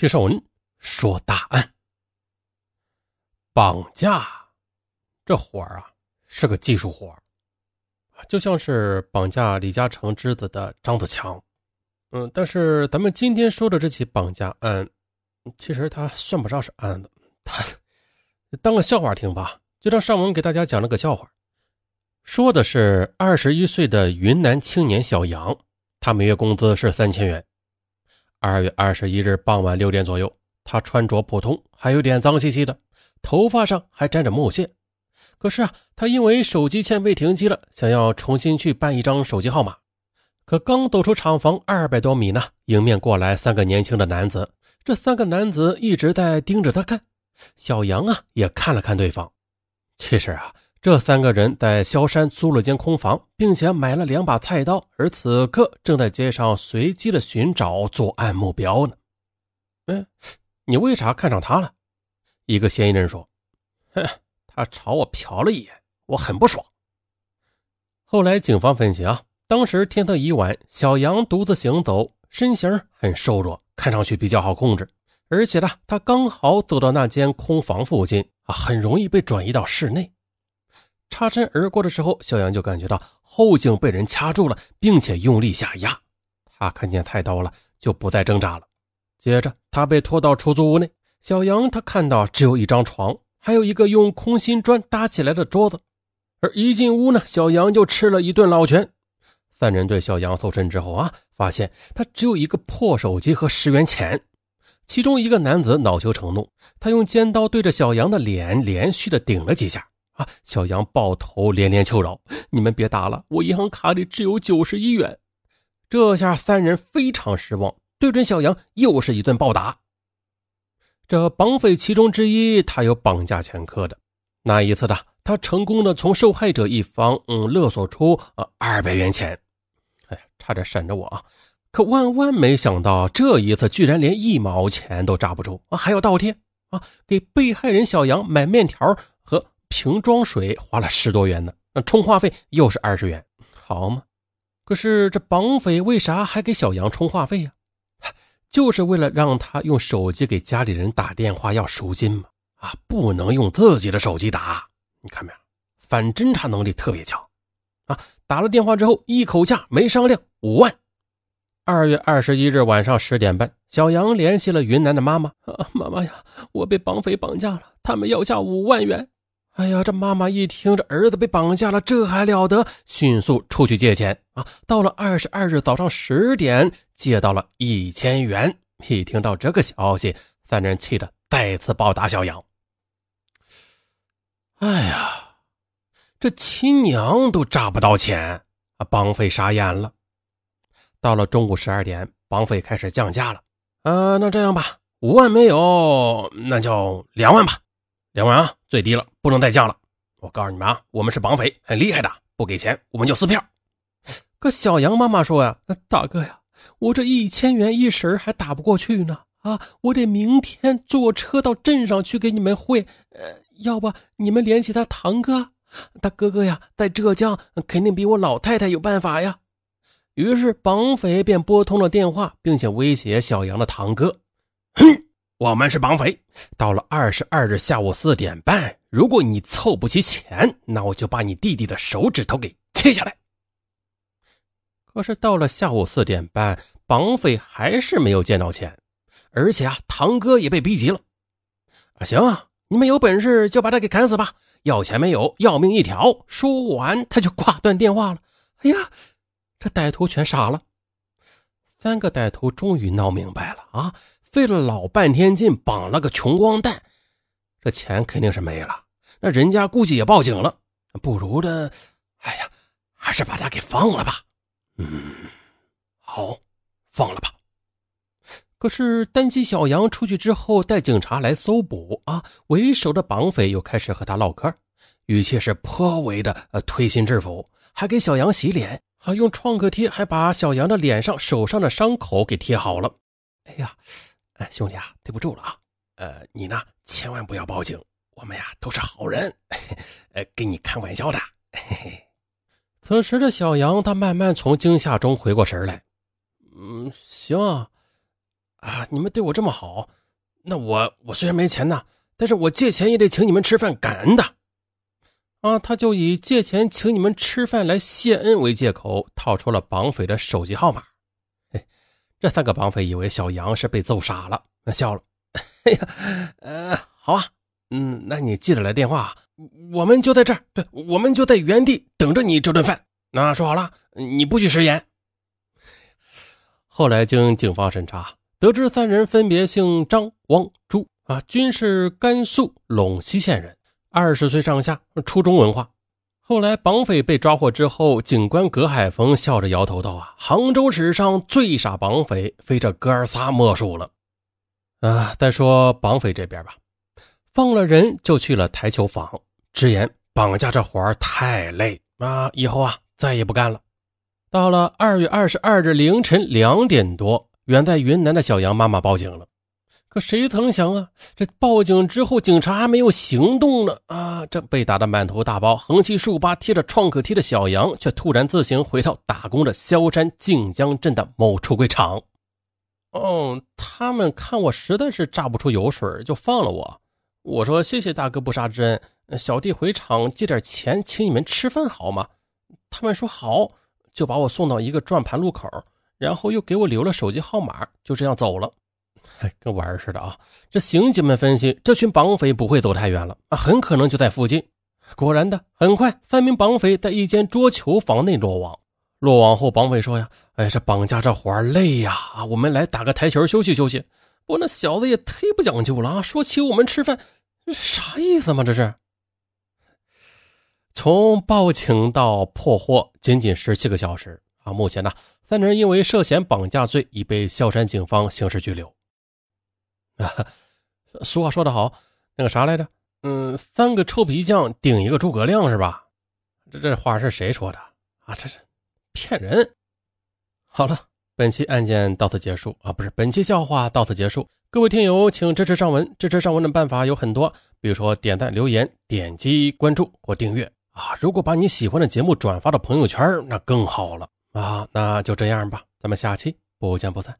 听少文说大案。绑架这活儿啊，是个技术活儿，就像是绑架李嘉诚之子的张子强。嗯，但是咱们今天说的这起绑架案，其实它算不上是案子，它 当个笑话听吧。就让尚文给大家讲了个笑话，说的是二十一岁的云南青年小杨，他每月工资是三千元。二月二十一日傍晚六点左右，他穿着普通，还有点脏兮兮的，头发上还沾着木屑。可是啊，他因为手机欠费停机了，想要重新去办一张手机号码。可刚走出厂房二百多米呢，迎面过来三个年轻的男子。这三个男子一直在盯着他看。小杨啊，也看了看对方。其实啊。这三个人在萧山租了间空房，并且买了两把菜刀，而此刻正在街上随机的寻找作案目标呢。嗯，你为啥看上他了？一个嫌疑人说：“哼，他朝我瞟了一眼，我很不爽。”后来警方分析啊，当时天色已晚，小杨独自行走，身形很瘦弱，看上去比较好控制，而且呢，他刚好走到那间空房附近啊，很容易被转移到室内。擦身而过的时候，小杨就感觉到后颈被人掐住了，并且用力下压。他看见菜刀了，就不再挣扎了。接着，他被拖到出租屋内。小杨他看到只有一张床，还有一个用空心砖搭起来的桌子。而一进屋呢，小杨就吃了一顿老拳。三人对小杨搜身之后啊，发现他只有一个破手机和十元钱。其中一个男子恼羞成怒，他用尖刀对着小杨的脸连续的顶了几下。啊小杨抱头连连求饶：“你们别打了，我银行卡里只有九十一元。”这下三人非常失望，对准小杨又是一顿暴打。这绑匪其中之一，他有绑架前科的。那一次的，他成功的从受害者一方嗯勒索出呃二百元钱。哎呀，差点闪着我啊！可万万没想到，这一次居然连一毛钱都扎不住啊，还要倒贴啊，给被害人小杨买面条。瓶装水花了十多元呢，那充话费又是二十元，好嘛？可是这绑匪为啥还给小杨充话费呀？就是为了让他用手机给家里人打电话要赎金嘛！啊，不能用自己的手机打，你看没有？反侦查能力特别强啊！打了电话之后，一口价没商量，五万。二月二十一日晚上十点半，小杨联系了云南的妈妈：“啊，妈妈呀，我被绑匪绑架了，他们要价五万元。”哎呀，这妈妈一听这儿子被绑架了，这还了得！迅速出去借钱啊！到了二十二日早上十点，借到了一千元。一听到这个消息，三人气得再次暴打小杨。哎呀，这亲娘都诈不到钱啊！绑匪傻眼了。到了中午十二点，绑匪开始降价了。啊，那这样吧，五万没有，那就两万吧。两万啊，最低了，不能再降了。我告诉你们啊，我们是绑匪，很厉害的，不给钱我们就撕票。可小杨妈妈说呀：“大哥呀，我这一千元一时还打不过去呢。啊，我得明天坐车到镇上去给你们汇。呃，要不你们联系他堂哥，他哥哥呀，在浙江，肯定比我老太太有办法呀。”于是绑匪便拨通了电话，并且威胁小杨的堂哥：“哼。”我们是绑匪，到了二十二日下午四点半，如果你凑不齐钱，那我就把你弟弟的手指头给切下来。可是到了下午四点半，绑匪还是没有见到钱，而且啊，堂哥也被逼急了。啊，行啊，你们有本事就把他给砍死吧，要钱没有，要命一条。说完，他就挂断电话了。哎呀，这歹徒全傻了。三个歹徒终于闹明白了啊！费了老半天劲绑了个穷光蛋，这钱肯定是没了。那人家估计也报警了，不如的，哎呀，还是把他给放了吧。嗯，好，放了吧。可是担心小杨出去之后带警察来搜捕啊，为首的绑匪又开始和他唠嗑，语气是颇为的推心置腹，还给小杨洗脸，还用创可贴还把小杨的脸上、手上的伤口给贴好了。哎呀！兄弟啊，对不住了啊！呃，你呢，千万不要报警，我们呀都是好人，呃，跟你开玩笑的。嘿嘿。此时的小杨，他慢慢从惊吓中回过神来。嗯，行啊，啊，你们对我这么好，那我我虽然没钱呐，但是我借钱也得请你们吃饭，感恩的。啊，他就以借钱请你们吃饭来谢恩为借口，套出了绑匪的手机号码。这三个绑匪以为小杨是被揍傻了，笑了。哎呀，呃，好啊，嗯，那你记得来电话，我们就在这儿，对，我们就在原地等着你这顿饭。那说好了，你不许食言。后来经警方审查，得知三人分别姓张、王、朱，啊，均是甘肃陇西县人。二十岁上下，初中文化。后来绑匪被抓获之后，警官葛海峰笑着摇头道：“啊，杭州史上最傻绑匪，非这哥仨莫属了。”啊，再说绑匪这边吧，放了人就去了台球房，直言绑架这活儿太累啊，以后啊再也不干了。到了二月二十二日凌晨两点多，远在云南的小杨妈妈报警了。可谁曾想啊，这报警之后，警察还没有行动呢啊！这被打得满头大包、横七竖八、贴着创可贴的小杨，却突然自行回到打工的萧山靖江镇的某橱柜厂。哦，他们看我实在是榨不出油水，就放了我。我说谢谢大哥不杀之恩，小弟回厂借点钱请你们吃饭好吗？他们说好，就把我送到一个转盘路口，然后又给我留了手机号码，就这样走了。跟玩似的啊！这刑警们分析，这群绑匪不会走太远了啊，很可能就在附近。果然的，很快三名绑匪在一间桌球房内落网。落网后，绑匪说：“呀，哎，这绑架这活累呀，啊，我们来打个台球休息休息。”不过那小子也忒不讲究了啊，说请我们吃饭，啥意思嘛？这是。从报警到破获，仅仅十七个小时啊！目前呢，三人因为涉嫌绑架罪已被萧山警方刑事拘留。啊，俗话说得好，那个啥来着？嗯，三个臭皮匠顶一个诸葛亮是吧？这这话是谁说的啊？这是骗人！好了，本期案件到此结束啊，不是本期笑话到此结束。各位听友，请支持上文，支持上文的办法有很多，比如说点赞、留言、点击关注或订阅啊。如果把你喜欢的节目转发到朋友圈，那更好了啊。那就这样吧，咱们下期不见不散。